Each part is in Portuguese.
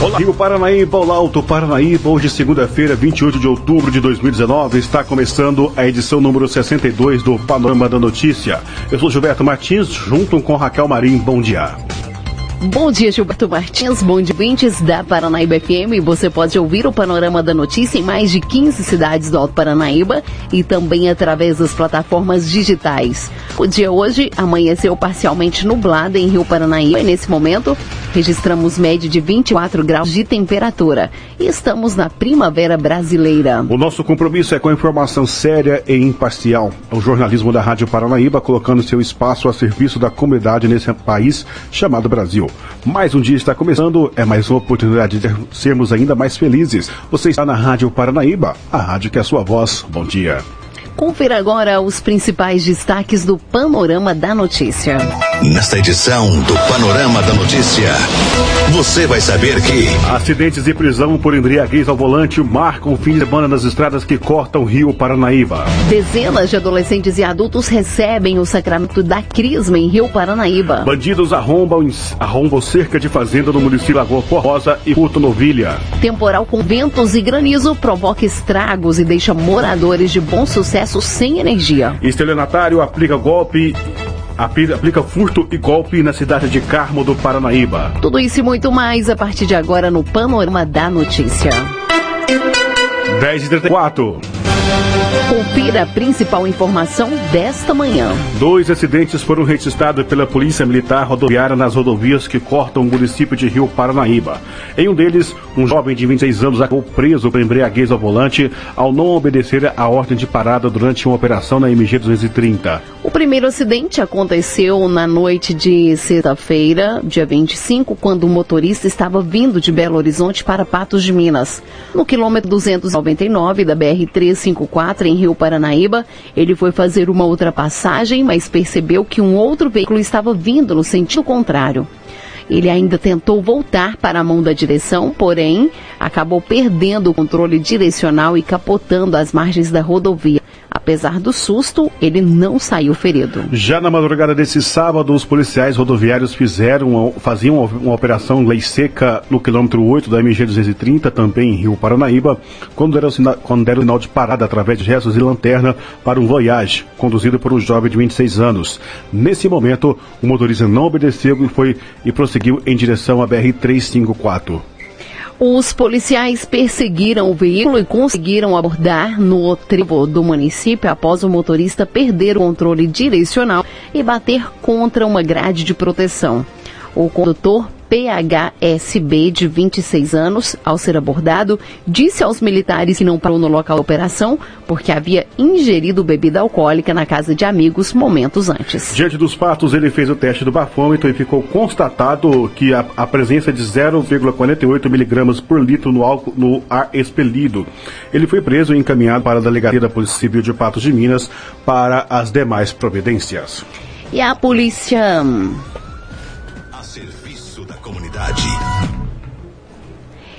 Olá, Rio Paranaíba, olá, Alto Paranaíba. Hoje, segunda-feira, 28 de outubro de 2019, está começando a edição número 62 do Panorama da Notícia. Eu sou Gilberto Martins, junto com Raquel Marim. Bom dia. Bom dia, Gilberto Martins, bom dia, ouvintes da Paranaíba FM. Você pode ouvir o Panorama da Notícia em mais de 15 cidades do Alto Paranaíba e também através das plataformas digitais. O dia hoje amanheceu parcialmente nublado em Rio Paranaíba e nesse momento registramos média de 24 graus de temperatura. E estamos na primavera brasileira. O nosso compromisso é com a informação séria e imparcial. O jornalismo da Rádio Paranaíba colocando seu espaço a serviço da comunidade nesse país chamado Brasil. Mais um dia está começando, é mais uma oportunidade de sermos ainda mais felizes. Você está na Rádio Paranaíba, a rádio que é a sua voz. Bom dia. Confira agora os principais destaques do Panorama da Notícia. Nesta edição do Panorama da Notícia, você vai saber que. Acidentes e prisão por embriaguez ao volante marcam o fim de semana nas estradas que cortam o Rio Paranaíba. Dezenas de adolescentes e adultos recebem o sacramento da Crisma em Rio Paranaíba. Bandidos arrombam, arrombam cerca de fazenda no município Lagoa Formosa e Puto Novilha. Temporal com ventos e granizo provoca estragos e deixa moradores de bom sucesso sem energia. Estelionatário aplica golpe aplica furto e golpe na cidade de Carmo do Paranaíba. Tudo isso e muito mais a partir de agora no Panorama da Notícia. 10 e 34 Confira a principal informação desta manhã. Dois acidentes foram registrados pela Polícia Militar Rodoviária nas rodovias que cortam o município de Rio Paranaíba. Em um deles, um jovem de 26 anos acabou preso por embriaguez ao volante ao não obedecer a ordem de parada durante uma operação na MG 230. O primeiro acidente aconteceu na noite de sexta-feira, dia 25, quando o motorista estava vindo de Belo Horizonte para Patos de Minas. No quilômetro 299 da BR-354, em Rio Paranaíba, ele foi fazer uma ultrapassagem, mas percebeu que um outro veículo estava vindo no sentido contrário. Ele ainda tentou voltar para a mão da direção, porém acabou perdendo o controle direcional e capotando as margens da rodovia. Apesar do susto, ele não saiu ferido. Já na madrugada desse sábado, os policiais rodoviários fizeram, faziam uma operação lei seca no quilômetro 8 da MG 230, também em Rio Paranaíba, quando deram, sinal, quando deram sinal de parada através de gestos e lanterna para um Voyage, conduzido por um jovem de 26 anos. Nesse momento, o motorista não obedeceu e foi e prosseguiu em direção à BR 354. Os policiais perseguiram o veículo e conseguiram abordar no trevo do município após o motorista perder o controle direcional e bater contra uma grade de proteção. O condutor PHSB, de 26 anos, ao ser abordado, disse aos militares que não parou no local da operação porque havia ingerido bebida alcoólica na casa de amigos momentos antes. Diante dos fatos, ele fez o teste do bafômetro e ficou constatado que a, a presença de 0,48 miligramas por litro no, álcool, no ar expelido. Ele foi preso e encaminhado para a delegacia da Polícia Civil de Patos de Minas para as demais providências. E a polícia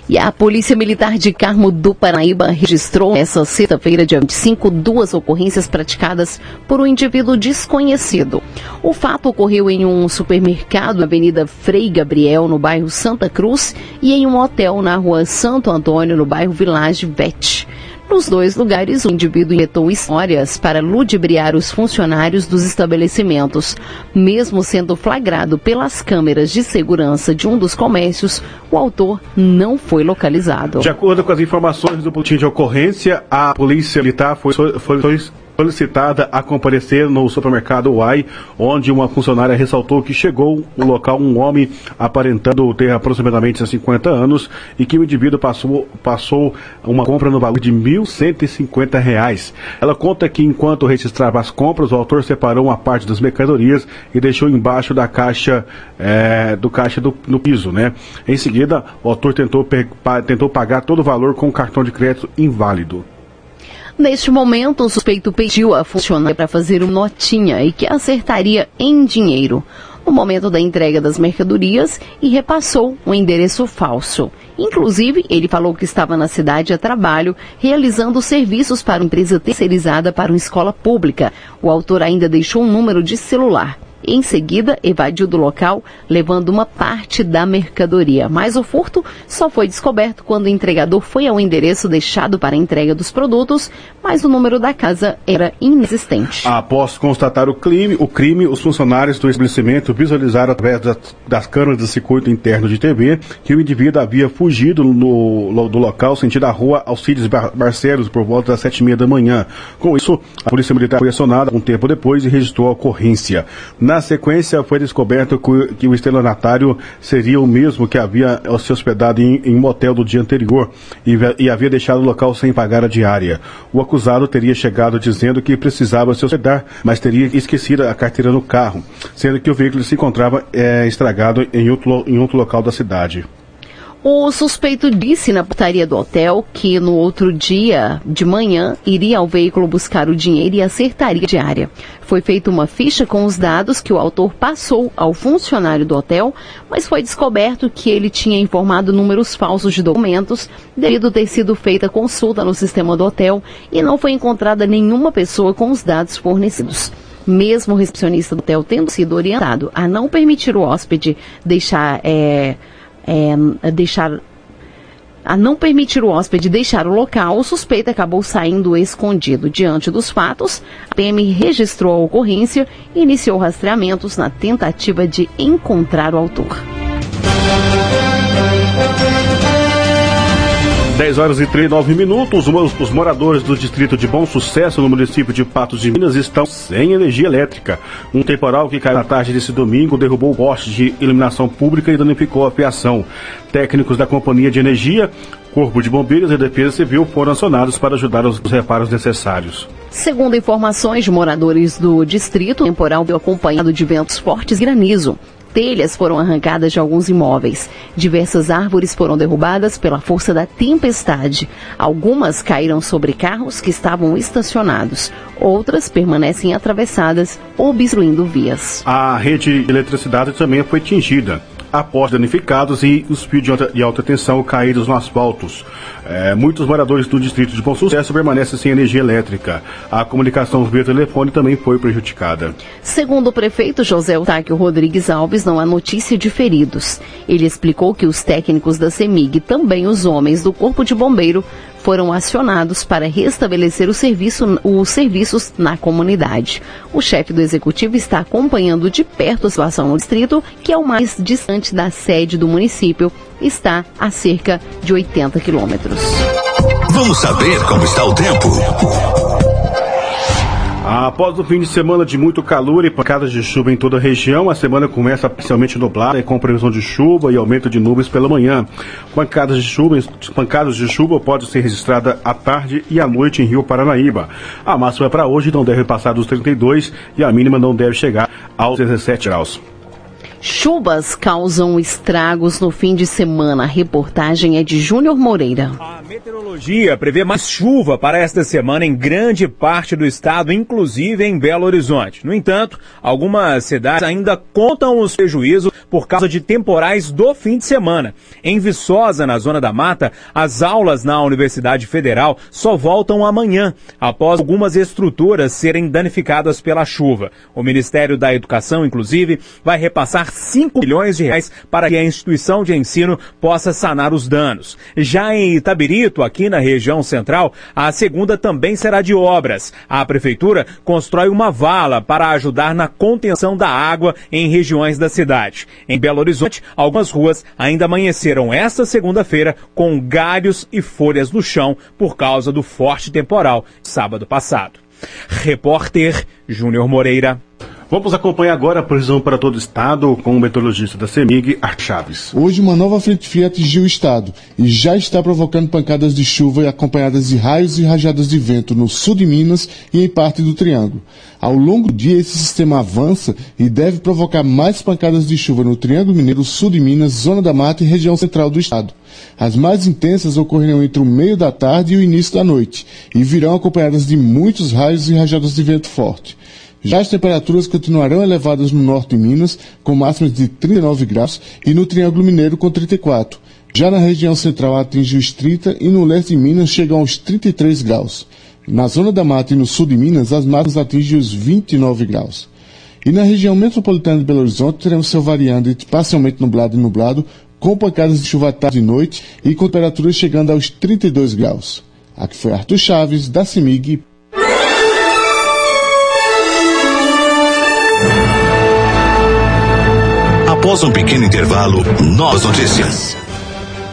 E a Polícia Militar de Carmo do Paraíba registrou essa sexta-feira, dia 25, duas ocorrências praticadas por um indivíduo desconhecido. O fato ocorreu em um supermercado na Avenida Frei Gabriel, no bairro Santa Cruz, e em um hotel na rua Santo Antônio, no bairro Village Vete. Nos dois lugares, o indivíduo injetou histórias para ludibriar os funcionários dos estabelecimentos. Mesmo sendo flagrado pelas câmeras de segurança de um dos comércios, o autor não foi localizado. De acordo com as informações do boletim de ocorrência, a polícia militar foi, foi, foi solicitada a comparecer no supermercado Uai, onde uma funcionária ressaltou que chegou no local um homem aparentando ter aproximadamente 50 anos e que o indivíduo passou, passou uma compra no valor de 1.150 reais. Ela conta que enquanto registrava as compras, o autor separou uma parte das mercadorias e deixou embaixo da caixa é, do caixa do, no piso, né? Em seguida, o autor tentou, tentou pagar todo o valor com um cartão de crédito inválido. Neste momento, o suspeito pediu a funcionária para fazer uma notinha e que acertaria em dinheiro. no momento da entrega das mercadorias e repassou um endereço falso. Inclusive, ele falou que estava na cidade a trabalho, realizando serviços para uma empresa terceirizada para uma escola pública. O autor ainda deixou um número de celular. Em seguida, evadiu do local, levando uma parte da mercadoria. Mas o furto só foi descoberto quando o entregador foi ao endereço deixado para a entrega dos produtos, mas o número da casa era inexistente. Após constatar o crime, o crime os funcionários do estabelecimento visualizaram através das, das câmeras do circuito interno de TV que o indivíduo havia fugido no, do local sentido a rua Alcides Barcelos por volta das sete e meia da manhã. Com isso, a Polícia Militar foi acionada um tempo depois e registrou a ocorrência. Na sequência, foi descoberto que o estelionatário seria o mesmo que havia se hospedado em, em um motel do dia anterior e, e, havia deixado o local sem pagar a diária. O acusado teria chegado dizendo que precisava se hospedar, mas teria esquecido a carteira no carro, sendo que o veículo se encontrava é, estragado em outro, em outro local da cidade. O suspeito disse na portaria do hotel que no outro dia de manhã iria ao veículo buscar o dinheiro e acertaria a diária. Foi feita uma ficha com os dados que o autor passou ao funcionário do hotel, mas foi descoberto que ele tinha informado números falsos de documentos devido ter sido feita consulta no sistema do hotel e não foi encontrada nenhuma pessoa com os dados fornecidos mesmo o recepcionista do hotel tendo sido orientado a não permitir o hóspede deixar é, é, deixar a não permitir o hóspede deixar o local, o suspeito acabou saindo escondido. Diante dos fatos, a PM registrou a ocorrência e iniciou rastreamentos na tentativa de encontrar o autor. 10 horas e 39 minutos. Os moradores do distrito de Bom Sucesso, no município de Patos de Minas, estão sem energia elétrica. Um temporal que caiu na tarde desse domingo derrubou o poste de iluminação pública e danificou a fiação. Técnicos da Companhia de Energia, Corpo de Bombeiros e Defesa Civil foram acionados para ajudar os reparos necessários. Segundo informações de moradores do distrito, o temporal veio acompanhado de ventos fortes e granizo telhas foram arrancadas de alguns imóveis. Diversas árvores foram derrubadas pela força da tempestade. Algumas caíram sobre carros que estavam estacionados. Outras permanecem atravessadas, obstruindo vias. A rede de eletricidade também foi atingida após danificados e os fios de alta, de alta tensão caídos no asfaltos. É, muitos moradores do distrito de Bom Sucesso permanecem sem energia elétrica. A comunicação via telefone também foi prejudicada. Segundo o prefeito José Eustáquio Rodrigues Alves, não há notícia de feridos. Ele explicou que os técnicos da CEMIG e também os homens do Corpo de Bombeiro foram acionados para restabelecer serviço, os serviços na comunidade. O chefe do executivo está acompanhando de perto a situação no distrito, que é o mais distante da sede do município, está a cerca de 80 quilômetros. Vamos saber como está o tempo. Após o fim de semana de muito calor e pancadas de chuva em toda a região, a semana começa parcialmente nublada e com previsão de chuva e aumento de nuvens pela manhã. Pancadas de chuva, pancadas de chuva podem ser registradas à tarde e à noite em Rio Paranaíba. A máxima para hoje não deve passar dos 32 e a mínima não deve chegar aos 17 graus. Chuvas causam estragos no fim de semana. A reportagem é de Júnior Moreira. A meteorologia prevê mais chuva para esta semana em grande parte do estado, inclusive em Belo Horizonte. No entanto, algumas cidades ainda contam os prejuízos por causa de temporais do fim de semana. Em Viçosa, na zona da mata, as aulas na Universidade Federal só voltam amanhã, após algumas estruturas serem danificadas pela chuva. O Ministério da Educação, inclusive, vai repassar 5 milhões de reais para que a instituição de ensino possa sanar os danos. Já em Itabirito, aqui na região central, a segunda também será de obras. A prefeitura constrói uma vala para ajudar na contenção da água em regiões da cidade. Em Belo Horizonte, algumas ruas ainda amanheceram esta segunda-feira com galhos e folhas no chão por causa do forte temporal sábado passado. Repórter Júnior Moreira. Vamos acompanhar agora a previsão para todo o estado com o meteorologista da CEMIG, Art Chaves. Hoje uma nova frente fria atingiu o estado e já está provocando pancadas de chuva acompanhadas de raios e rajadas de vento no sul de Minas e em parte do Triângulo. Ao longo do dia esse sistema avança e deve provocar mais pancadas de chuva no Triângulo Mineiro, sul de Minas, zona da mata e região central do estado. As mais intensas ocorrerão entre o meio da tarde e o início da noite e virão acompanhadas de muitos raios e rajadas de vento forte. Já as temperaturas continuarão elevadas no norte de Minas, com máximas de 39 graus, e no Triângulo Mineiro com 34. Já na região central atinge os 30 e no leste de Minas chegam aos 33 graus. Na zona da mata e no sul de Minas, as máximas atingem os 29 graus. E na região metropolitana de Belo Horizonte, teremos céu variando entre parcialmente nublado e nublado, com pancadas de chuva à tarde e noite e com temperaturas chegando aos 32 graus. Aqui foi Arthur Chaves, da CIMIG. Após um pequeno intervalo, novas notícias.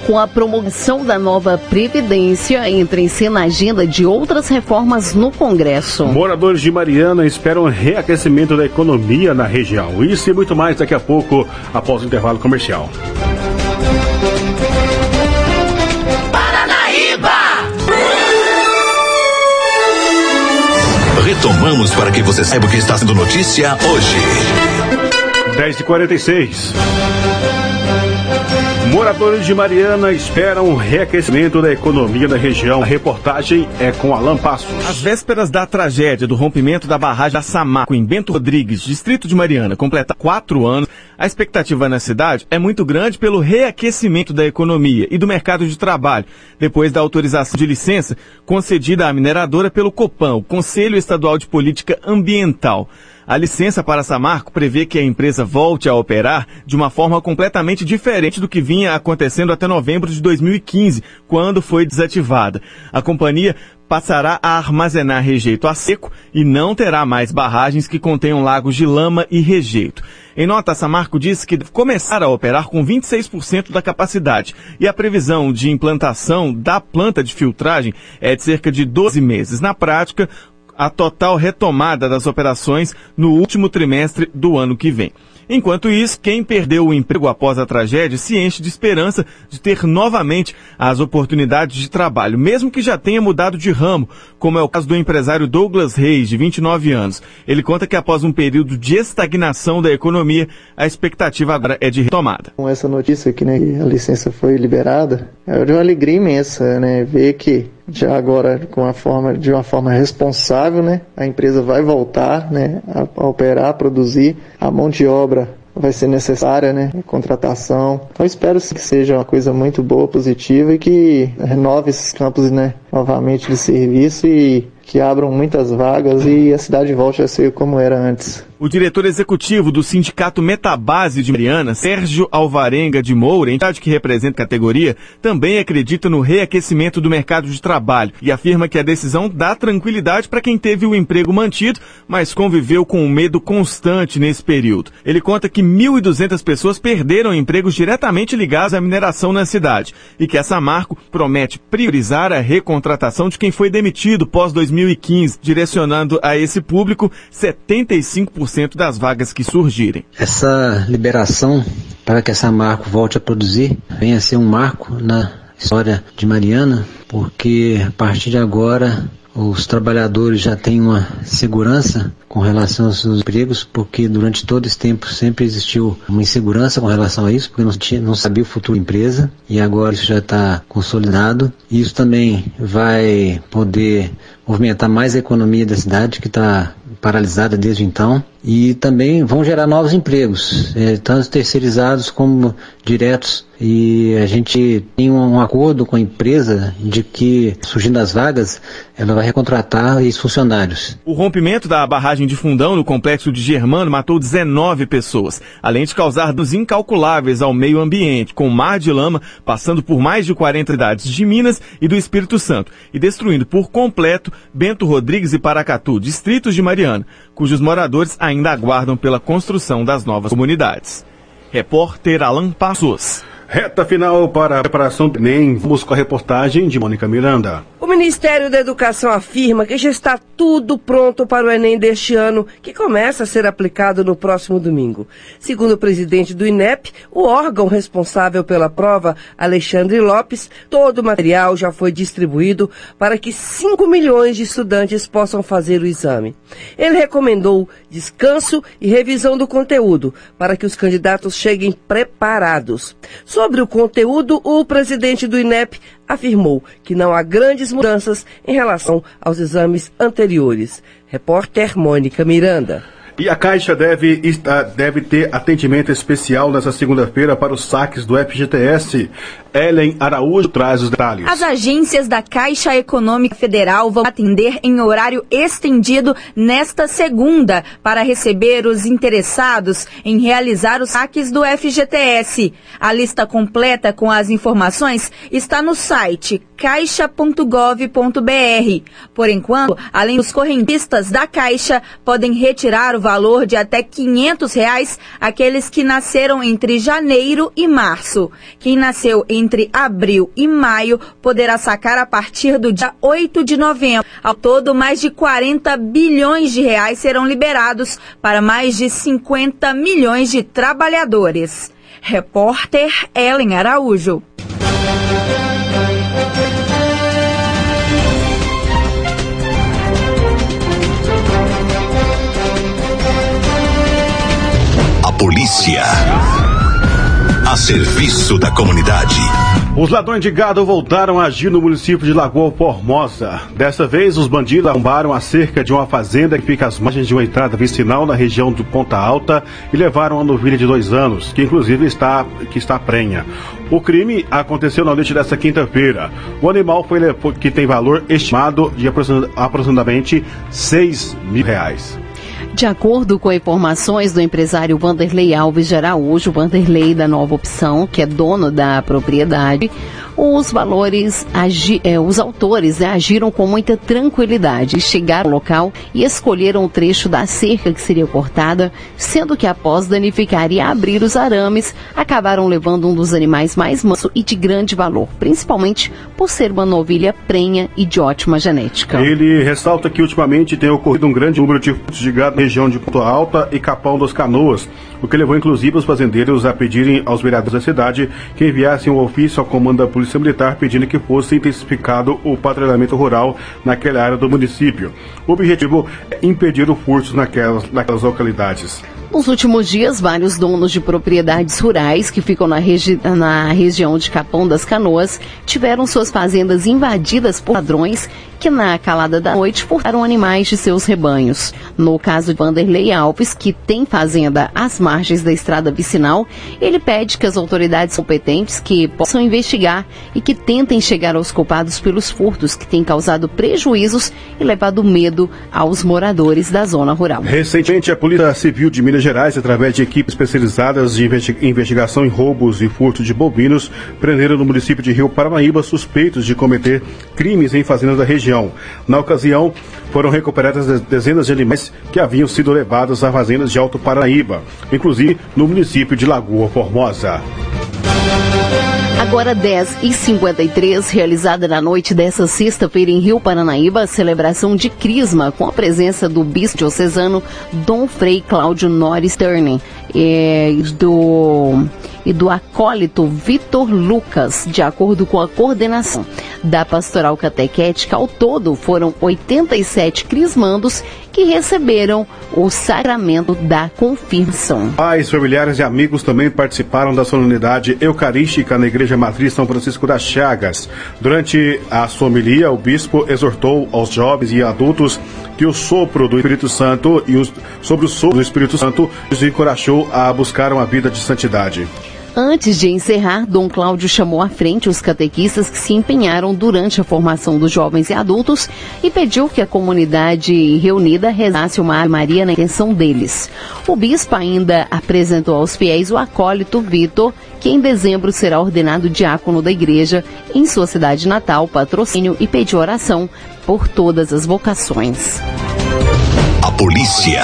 Com a promoção da nova Previdência, entra em cena a agenda de outras reformas no Congresso. Moradores de Mariana esperam reaquecimento da economia na região. Isso e muito mais daqui a pouco, após o intervalo comercial. Paranaíba! Retomamos para que você saiba o que está sendo notícia hoje. 10h46. Moradores de Mariana esperam um reaquecimento da economia da região. A reportagem é com Alan Passos. Às vésperas da tragédia do rompimento da barragem da Samaco em Bento Rodrigues, distrito de Mariana, completa quatro anos, a expectativa na cidade é muito grande pelo reaquecimento da economia e do mercado de trabalho, depois da autorização de licença concedida à mineradora pelo COPAN, o Conselho Estadual de Política Ambiental. A licença para Samarco prevê que a empresa volte a operar de uma forma completamente diferente do que vinha acontecendo até novembro de 2015, quando foi desativada. A companhia passará a armazenar rejeito a seco e não terá mais barragens que contenham lagos de lama e rejeito. Em nota, Samarco disse que começar a operar com 26% da capacidade e a previsão de implantação da planta de filtragem é de cerca de 12 meses. Na prática, a total retomada das operações no último trimestre do ano que vem. Enquanto isso, quem perdeu o emprego após a tragédia se enche de esperança de ter novamente as oportunidades de trabalho, mesmo que já tenha mudado de ramo, como é o caso do empresário Douglas Reis, de 29 anos. Ele conta que após um período de estagnação da economia, a expectativa agora é de retomada. Com essa notícia aqui, né, que a licença foi liberada, é de uma alegria imensa, né, ver que já agora com a forma de uma forma responsável, né? A empresa vai voltar, né, a, a operar, a produzir, a mão de obra vai ser necessária, né? Contratação. Então espero que seja uma coisa muito boa, positiva e que renove esses campos, né? Novamente de serviço e que abram muitas vagas e a cidade volte a ser como era antes. O diretor executivo do Sindicato Metabase de Mariana, Sérgio Alvarenga de Moura, entidade que representa a categoria, também acredita no reaquecimento do mercado de trabalho e afirma que a decisão dá tranquilidade para quem teve o emprego mantido, mas conviveu com um medo constante nesse período. Ele conta que 1.200 pessoas perderam empregos diretamente ligados à mineração na cidade e que essa marco promete priorizar a recontratação de quem foi demitido pós 2015, direcionando a esse público 75% das vagas que surgirem. Essa liberação para que essa marco volte a produzir vem a ser um marco na história de Mariana, porque a partir de agora os trabalhadores já têm uma segurança com relação aos seus empregos, porque durante todo esse tempo sempre existiu uma insegurança com relação a isso, porque não, tinha, não sabia o futuro da empresa, e agora isso já está consolidado. Isso também vai poder movimentar mais a economia da cidade, que está paralisada desde então, e também vão gerar novos empregos, eh, tanto terceirizados como diretos. E a gente tem um acordo com a empresa de que, surgindo as vagas, ela vai recontratar esses funcionários. O rompimento da barragem de fundão no complexo de Germano matou 19 pessoas, além de causar danos incalculáveis ao meio ambiente, com mar de lama passando por mais de 40 cidades de Minas e do Espírito Santo, e destruindo por completo Bento Rodrigues e Paracatu, distritos de Mariana, cujos moradores ainda aguardam pela construção das novas comunidades. Repórter Alan Passos. Reta final para a preparação do Enem. Vamos com a reportagem de Mônica Miranda. O Ministério da Educação afirma que já está tudo pronto para o Enem deste ano, que começa a ser aplicado no próximo domingo. Segundo o presidente do INEP, o órgão responsável pela prova, Alexandre Lopes, todo o material já foi distribuído para que 5 milhões de estudantes possam fazer o exame. Ele recomendou descanso e revisão do conteúdo para que os candidatos cheguem preparados. Sobre o conteúdo, o presidente do INEP afirmou que não há grandes mudanças em relação aos exames anteriores. Repórter Mônica Miranda. E a Caixa deve, deve ter atendimento especial nessa segunda-feira para os saques do FGTS. Ellen Araújo traz os detalhes. As agências da Caixa Econômica Federal vão atender em horário estendido nesta segunda para receber os interessados em realizar os saques do FGTS. A lista completa com as informações está no site caixa.gov.br. Por enquanto, além dos correntistas da Caixa, podem retirar o valor de até 500 reais aqueles que nasceram entre janeiro e março. Quem nasceu entre abril e maio poderá sacar a partir do dia 8 de novembro. Ao todo, mais de 40 bilhões de reais serão liberados para mais de 50 milhões de trabalhadores. Repórter Ellen Araújo. Polícia. A serviço da comunidade. Os ladrões de gado voltaram a agir no município de Lagoa Formosa. Dessa vez, os bandidos arrombaram a cerca de uma fazenda que fica às margens de uma entrada vicinal na região de Ponta Alta e levaram uma novilha de dois anos, que inclusive está, que está prenha. O crime aconteceu na noite desta quinta-feira. O animal foi que tem valor estimado de aproximadamente 6 mil reais. De acordo com informações do empresário Vanderlei Alves de Araújo, Vanderlei da Nova Opção, que é dono da propriedade, os valores, agi, é, os autores né, agiram com muita tranquilidade, chegaram ao local e escolheram o trecho da cerca que seria cortada, sendo que após danificar e abrir os arames, acabaram levando um dos animais mais manso e de grande valor, principalmente por ser uma novilha prenha e de ótima genética. Ele ressalta que ultimamente tem ocorrido um grande número de furtos de gado na região de Ponto Alta e Capão das Canoas, o que levou inclusive os fazendeiros a pedirem aos vereadores da cidade que enviassem um ofício ao comando da Polícia Militar pedindo que fosse intensificado o patrulhamento rural naquela área do município. O objetivo é impedir o furto naquelas, naquelas localidades. Nos últimos dias, vários donos de propriedades rurais que ficam na, regi na região de Capão das Canoas tiveram suas fazendas invadidas por ladrões que, na calada da noite, furtaram animais de seus rebanhos. No caso de Vanderlei Alves, que tem fazenda às margens da estrada vicinal, ele pede que as autoridades competentes que possam investigar e que tentem chegar aos culpados pelos furtos que têm causado prejuízos e levado medo aos moradores da zona rural. Recentemente, a Polícia Civil de Minas Gerais, através de equipes especializadas de investigação em roubos e furto de bovinos, prenderam no município de Rio Paranaíba suspeitos de cometer crimes em fazendas da região. Na ocasião, foram recuperadas dezenas de animais que haviam sido levados a fazendas de Alto Paranaíba, inclusive no município de Lagoa Formosa. Agora 10 e 53 realizada na noite dessa sexta-feira em Rio Paranaíba, celebração de Crisma, com a presença do bispo diocesano Dom Frei Cláudio Norris Turner e do, e do acólito Vitor Lucas, de acordo com a coordenação da Pastoral Catequética. Ao todo, foram 87 crismandos que receberam o sacramento da confirmação. Pais, familiares e amigos também participaram da solenidade eucarística na Igreja Matriz São Francisco das Chagas. Durante a sua homilia, o bispo exortou aos jovens e adultos que o sopro do Espírito Santo e os, sobre o sopro do Espírito Santo os encorajou a buscar uma vida de santidade. Antes de encerrar, Dom Cláudio chamou à frente os catequistas que se empenharam durante a formação dos jovens e adultos e pediu que a comunidade reunida rezasse uma Maria na intenção deles. O bispo ainda apresentou aos fiéis o acólito Vitor, que em dezembro será ordenado diácono da igreja em sua cidade natal, patrocínio e pediu oração por todas as vocações. A polícia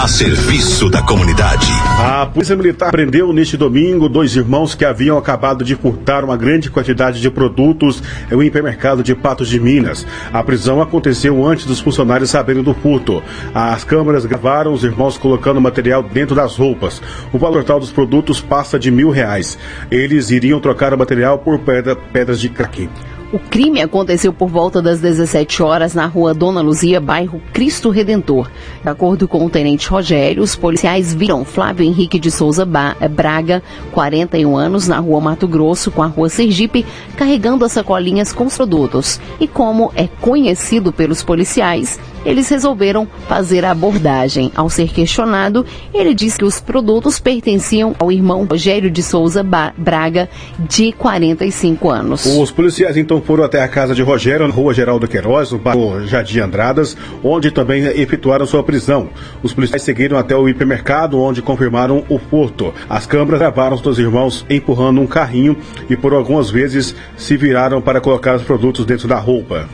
a serviço da comunidade. A Polícia Militar prendeu neste domingo dois irmãos que haviam acabado de furtar uma grande quantidade de produtos em um hipermercado de Patos de Minas. A prisão aconteceu antes dos funcionários saberem do furto. As câmeras gravaram os irmãos colocando material dentro das roupas. O valor total dos produtos passa de mil reais. Eles iriam trocar o material por pedra, pedras de crack. O crime aconteceu por volta das 17 horas na rua Dona Luzia, bairro Cristo Redentor. De acordo com o tenente Rogério, os policiais viram Flávio Henrique de Souza Braga, 41 anos, na rua Mato Grosso, com a rua Sergipe, carregando as sacolinhas com os produtos. E como é conhecido pelos policiais, eles resolveram fazer a abordagem. Ao ser questionado, ele disse que os produtos pertenciam ao irmão Rogério de Souza Braga, de 45 anos. Os policiais então foram até a casa de Rogério, na rua Geraldo Queiroz, no bairro Jardim Andradas, onde também efetuaram sua prisão. Os policiais seguiram até o hipermercado, onde confirmaram o furto. As câmeras gravaram os dois irmãos empurrando um carrinho e por algumas vezes se viraram para colocar os produtos dentro da roupa.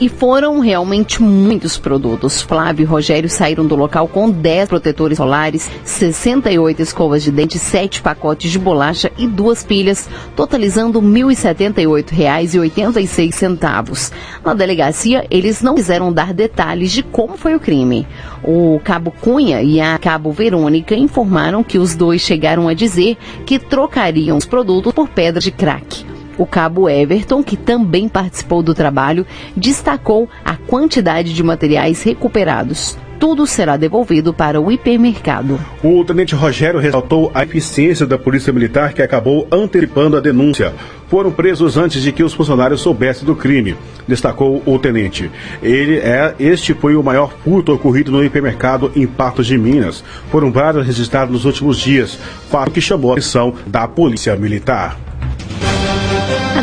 E foram realmente muitos produtos. Flávio e Rogério saíram do local com 10 protetores solares, 68 escovas de dente, 7 pacotes de bolacha e duas pilhas, totalizando R$ 1.078,86. Na delegacia, eles não quiseram dar detalhes de como foi o crime. O cabo Cunha e a cabo Verônica informaram que os dois chegaram a dizer que trocariam os produtos por pedra de crack. O cabo Everton, que também participou do trabalho, destacou a quantidade de materiais recuperados tudo será devolvido para o hipermercado. O tenente Rogério ressaltou a eficiência da Polícia Militar que acabou antecipando a denúncia. Foram presos antes de que os funcionários soubessem do crime, destacou o tenente. Ele é, este foi o maior furto ocorrido no hipermercado em Patos de Minas. Foram vários registrados nos últimos dias, fato que chamou a atenção da Polícia Militar.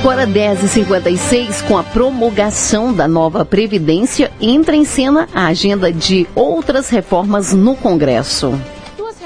Agora 10h56, com a promulgação da nova Previdência, entra em cena a agenda de outras reformas no Congresso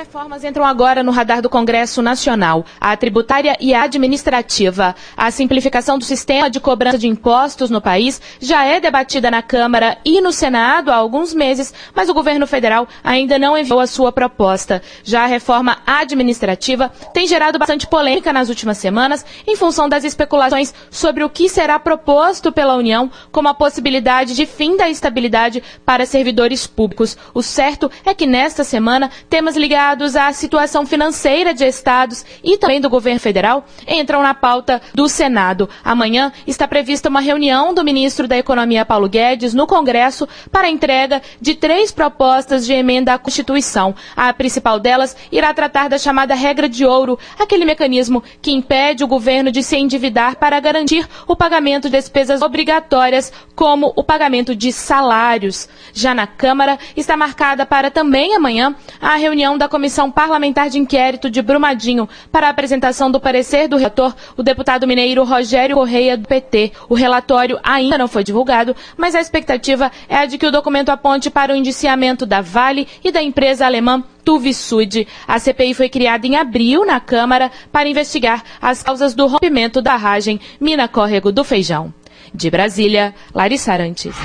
reformas entram agora no radar do Congresso Nacional, a tributária e a administrativa. A simplificação do sistema de cobrança de impostos no país já é debatida na Câmara e no Senado há alguns meses, mas o governo federal ainda não enviou a sua proposta. Já a reforma administrativa tem gerado bastante polêmica nas últimas semanas, em função das especulações sobre o que será proposto pela União como a possibilidade de fim da estabilidade para servidores públicos. O certo é que nesta semana temas ligados ligados à situação financeira de estados e também do governo federal entram na pauta do Senado. Amanhã está prevista uma reunião do ministro da Economia Paulo Guedes no Congresso para a entrega de três propostas de emenda à Constituição. A principal delas irá tratar da chamada regra de ouro, aquele mecanismo que impede o governo de se endividar para garantir o pagamento de despesas obrigatórias, como o pagamento de salários. Já na Câmara está marcada para também amanhã a reunião da Comissão Comissão Parlamentar de Inquérito de Brumadinho para a apresentação do parecer do relator, o deputado mineiro Rogério Correia, do PT. O relatório ainda não foi divulgado, mas a expectativa é a de que o documento aponte para o indiciamento da Vale e da empresa alemã Tuvisud. A CPI foi criada em abril na Câmara para investigar as causas do rompimento da barragem Mina Córrego do Feijão. De Brasília, Larissa Arantes.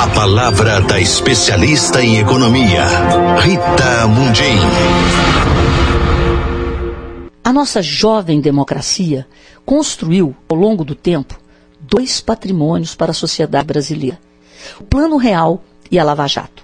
A palavra da especialista em economia, Rita Mundim. A nossa jovem democracia construiu, ao longo do tempo, dois patrimônios para a sociedade brasileira: o Plano Real e a Lava Jato.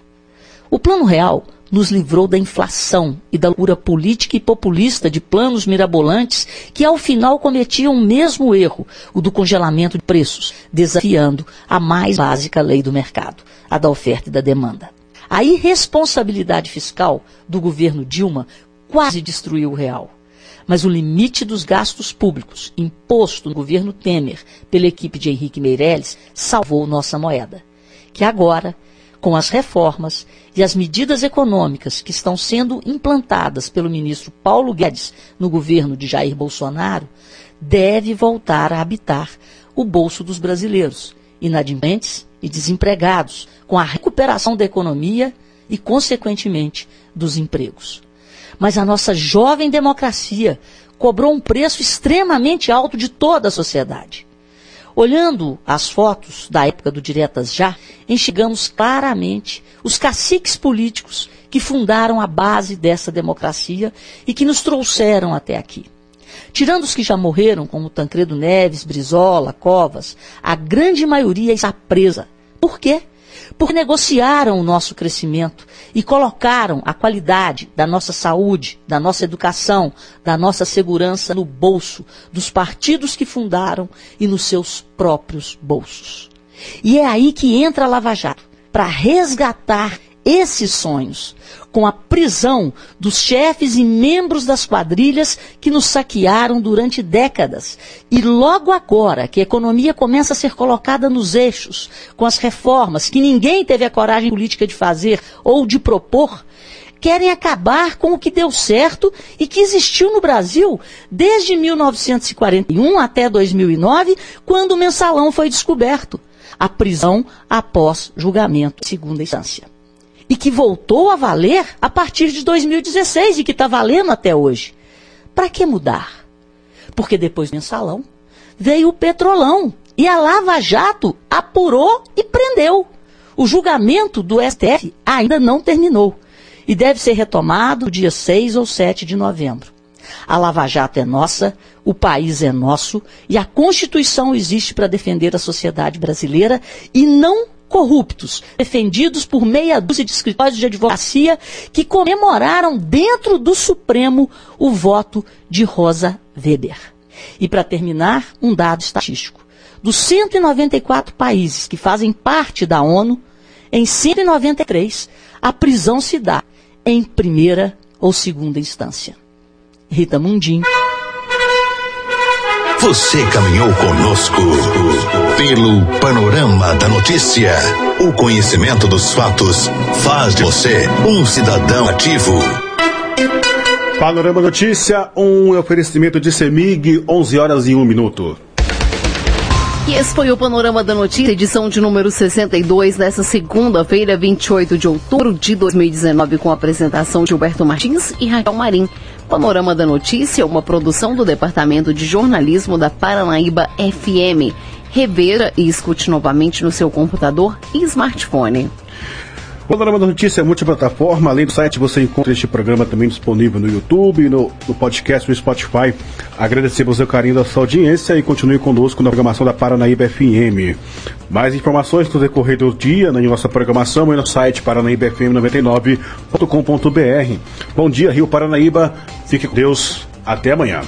O Plano Real nos livrou da inflação e da loucura política e populista de planos mirabolantes que, ao final, cometiam o mesmo erro, o do congelamento de preços, desafiando a mais básica lei do mercado, a da oferta e da demanda. A irresponsabilidade fiscal do governo Dilma quase destruiu o real. Mas o limite dos gastos públicos, imposto no governo Temer pela equipe de Henrique Meirelles, salvou nossa moeda, que agora com as reformas e as medidas econômicas que estão sendo implantadas pelo ministro Paulo Guedes no governo de Jair Bolsonaro, deve voltar a habitar o bolso dos brasileiros, inadimplentes e desempregados, com a recuperação da economia e, consequentemente, dos empregos. Mas a nossa jovem democracia cobrou um preço extremamente alto de toda a sociedade. Olhando as fotos da época do Diretas Já, enxergamos claramente os caciques políticos que fundaram a base dessa democracia e que nos trouxeram até aqui. Tirando os que já morreram, como Tancredo Neves, Brizola, Covas, a grande maioria está presa. Por quê? Porque negociaram o nosso crescimento e colocaram a qualidade da nossa saúde, da nossa educação, da nossa segurança no bolso dos partidos que fundaram e nos seus próprios bolsos. E é aí que entra a Lava Jato para resgatar esses sonhos, com a prisão dos chefes e membros das quadrilhas que nos saquearam durante décadas. E logo agora que a economia começa a ser colocada nos eixos, com as reformas que ninguém teve a coragem política de fazer ou de propor, querem acabar com o que deu certo e que existiu no Brasil desde 1941 até 2009, quando o mensalão foi descoberto. A prisão após julgamento segunda instância e que voltou a valer a partir de 2016 e que está valendo até hoje. Para que mudar? Porque depois do mensalão veio o petrolão e a Lava Jato apurou e prendeu. O julgamento do STF ainda não terminou e deve ser retomado dia 6 ou 7 de novembro. A Lava Jato é nossa, o país é nosso e a Constituição existe para defender a sociedade brasileira e não corruptos, defendidos por meia dúzia de escritórios de advocacia que comemoraram dentro do Supremo o voto de Rosa Weber. E para terminar, um dado estatístico. Dos 194 países que fazem parte da ONU, em 193, a prisão se dá em primeira ou segunda instância. Rita Mundim. Você caminhou conosco pelo panorama da notícia. O conhecimento dos fatos faz de você um cidadão ativo. Panorama Notícia, um oferecimento de Semig, 11 horas e 1 minuto. E esse foi o Panorama da Notícia, edição de número 62, nessa segunda-feira, 28 de outubro de 2019, com a apresentação de Gilberto Martins e Raquel Marim. Panorama da Notícia, uma produção do Departamento de Jornalismo da Paranaíba FM. Reveja e escute novamente no seu computador e smartphone. O Panorama da Notícia é multiplataforma. Além do site, você encontra este programa também disponível no YouTube, no, no podcast, no Spotify. Agradecemos o carinho da sua audiência e continue conosco na programação da Paranaíba FM. Mais informações no decorrer do dia na nossa programação e no site paranaíbafm99.com.br. Bom dia, Rio Paranaíba. Fique com Deus. Até amanhã.